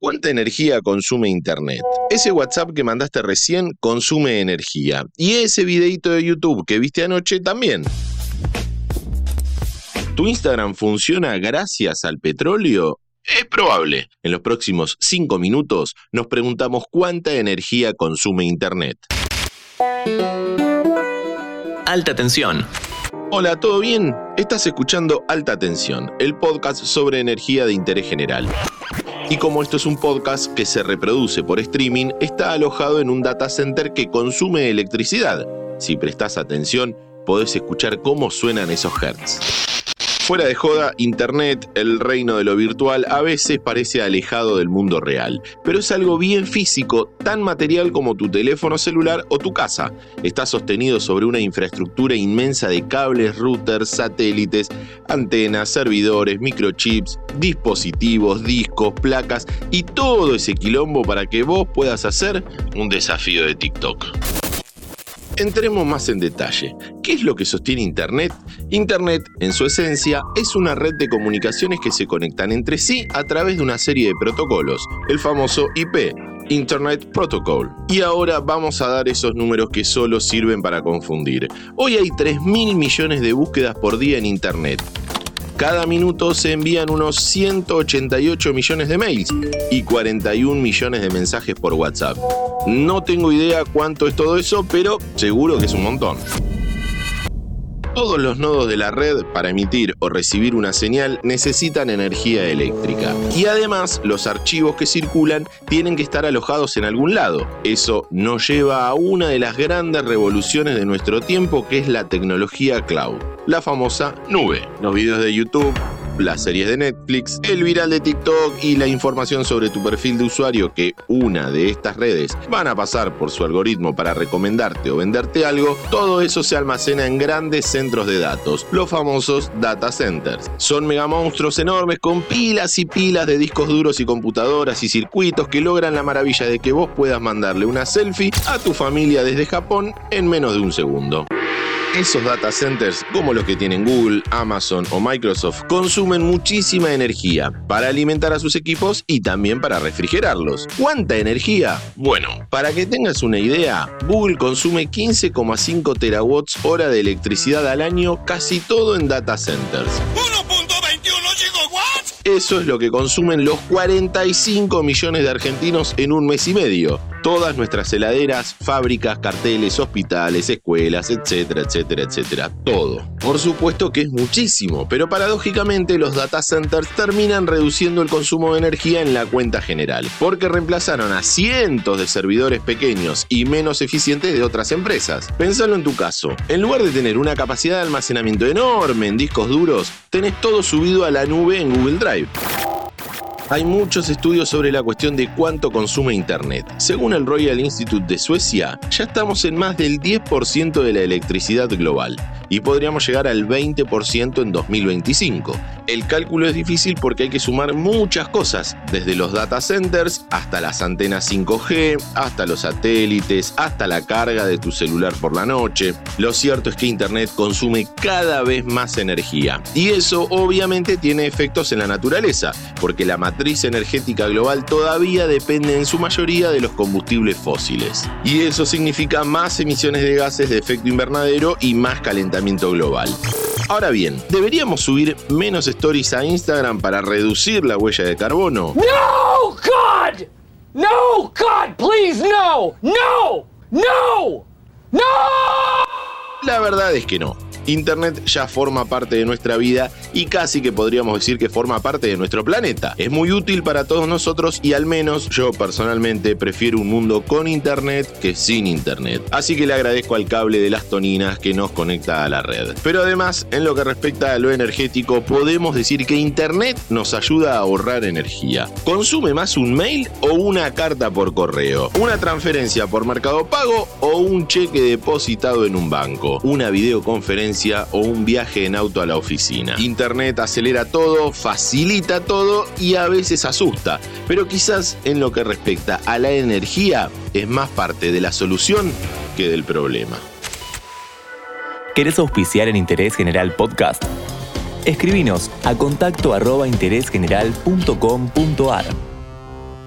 ¿Cuánta energía consume Internet? Ese WhatsApp que mandaste recién consume energía. Y ese videito de YouTube que viste anoche también. ¿Tu Instagram funciona gracias al petróleo? Es probable. En los próximos 5 minutos nos preguntamos cuánta energía consume Internet. Alta tensión. Hola, ¿todo bien? Estás escuchando Alta Tensión, el podcast sobre energía de interés general. Y como esto es un podcast que se reproduce por streaming, está alojado en un data center que consume electricidad. Si prestas atención, podés escuchar cómo suenan esos hertz. Fuera de joda, Internet, el reino de lo virtual, a veces parece alejado del mundo real, pero es algo bien físico, tan material como tu teléfono celular o tu casa. Está sostenido sobre una infraestructura inmensa de cables, routers, satélites, antenas, servidores, microchips, dispositivos, discos, placas y todo ese quilombo para que vos puedas hacer un desafío de TikTok. Entremos más en detalle. ¿Qué es lo que sostiene Internet? Internet, en su esencia, es una red de comunicaciones que se conectan entre sí a través de una serie de protocolos, el famoso IP, Internet Protocol. Y ahora vamos a dar esos números que solo sirven para confundir. Hoy hay 3.000 millones de búsquedas por día en Internet. Cada minuto se envían unos 188 millones de mails y 41 millones de mensajes por WhatsApp. No tengo idea cuánto es todo eso, pero seguro que es un montón. Todos los nodos de la red para emitir o recibir una señal necesitan energía eléctrica. Y además, los archivos que circulan tienen que estar alojados en algún lado. Eso nos lleva a una de las grandes revoluciones de nuestro tiempo, que es la tecnología cloud, la famosa nube. Los videos de YouTube, las series de Netflix, el viral de TikTok y la información sobre tu perfil de usuario que una de estas redes van a pasar por su algoritmo para recomendarte o venderte algo, todo eso se almacena en grandes centros de datos, los famosos data centers. Son mega monstruos enormes con pilas y pilas de discos duros y computadoras y circuitos que logran la maravilla de que vos puedas mandarle una selfie a tu familia desde Japón en menos de un segundo. Esos data centers, como los que tienen Google, Amazon o Microsoft, consumen muchísima energía para alimentar a sus equipos y también para refrigerarlos. ¿Cuánta energía? Bueno, para que tengas una idea, Google consume 15,5 terawatts hora de electricidad al año, casi todo en data centers. Eso es lo que consumen los 45 millones de argentinos en un mes y medio. Todas nuestras heladeras, fábricas, carteles, hospitales, escuelas, etcétera, etcétera, etcétera. Todo. Por supuesto que es muchísimo, pero paradójicamente los data centers terminan reduciendo el consumo de energía en la cuenta general, porque reemplazaron a cientos de servidores pequeños y menos eficientes de otras empresas. Pensalo en tu caso. En lugar de tener una capacidad de almacenamiento enorme en discos duros, tenés todo subido a la nube en Google Drive. Hay muchos estudios sobre la cuestión de cuánto consume Internet. Según el Royal Institute de Suecia, ya estamos en más del 10% de la electricidad global y podríamos llegar al 20% en 2025. El cálculo es difícil porque hay que sumar muchas cosas, desde los data centers hasta las antenas 5G, hasta los satélites, hasta la carga de tu celular por la noche. Lo cierto es que Internet consume cada vez más energía y eso obviamente tiene efectos en la naturaleza, porque la matriz energética global todavía depende en su mayoría de los combustibles fósiles. Y eso significa más emisiones de gases de efecto invernadero y más calentamiento global. Ahora bien, ¿deberíamos subir menos stories a Instagram para reducir la huella de carbono? No, God! No, God, please, no! No! No! No! La verdad es que no. Internet ya forma parte de nuestra vida y casi que podríamos decir que forma parte de nuestro planeta. Es muy útil para todos nosotros y al menos yo personalmente prefiero un mundo con Internet que sin Internet. Así que le agradezco al cable de las toninas que nos conecta a la red. Pero además, en lo que respecta a lo energético, podemos decir que Internet nos ayuda a ahorrar energía. ¿Consume más un mail o una carta por correo? ¿Una transferencia por mercado pago o un cheque depositado en un banco? ¿Una videoconferencia? O un viaje en auto a la oficina. Internet acelera todo, facilita todo y a veces asusta, pero quizás en lo que respecta a la energía es más parte de la solución que del problema. ¿Querés auspiciar en Interés General Podcast? Escribinos a contacto arroba interésgeneral.com.ar.